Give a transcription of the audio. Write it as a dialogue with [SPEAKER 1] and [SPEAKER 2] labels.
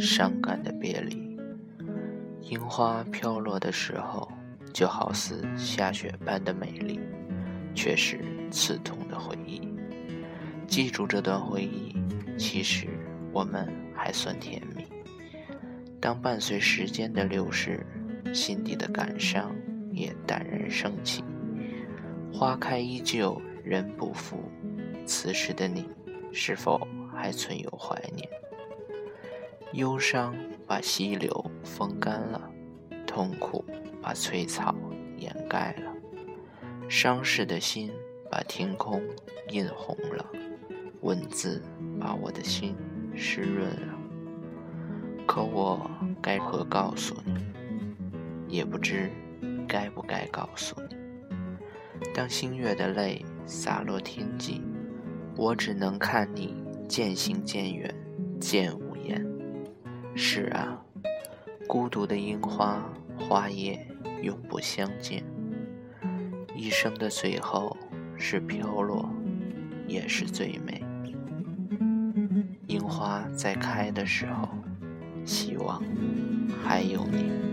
[SPEAKER 1] 伤感的别离。樱花飘落的时候，就好似下雪般的美丽，却是刺痛的回忆。记住这段回忆，其实我们还算甜蜜。当伴随时间的流逝，心底的感伤也淡然升起。花开依旧，人不负。此时的你，是否还存有怀念？忧伤把溪流风干了，痛苦把翠草掩盖了，伤逝的心把天空映红了，文字把我的心湿润了。可我该如何告诉你？也不知该不该告诉你。当星月的泪洒落天际。我只能看你渐行渐远，渐无言。是啊，孤独的樱花，花叶永不相见。一生的最后是飘落，也是最美。樱花在开的时候，希望还有你。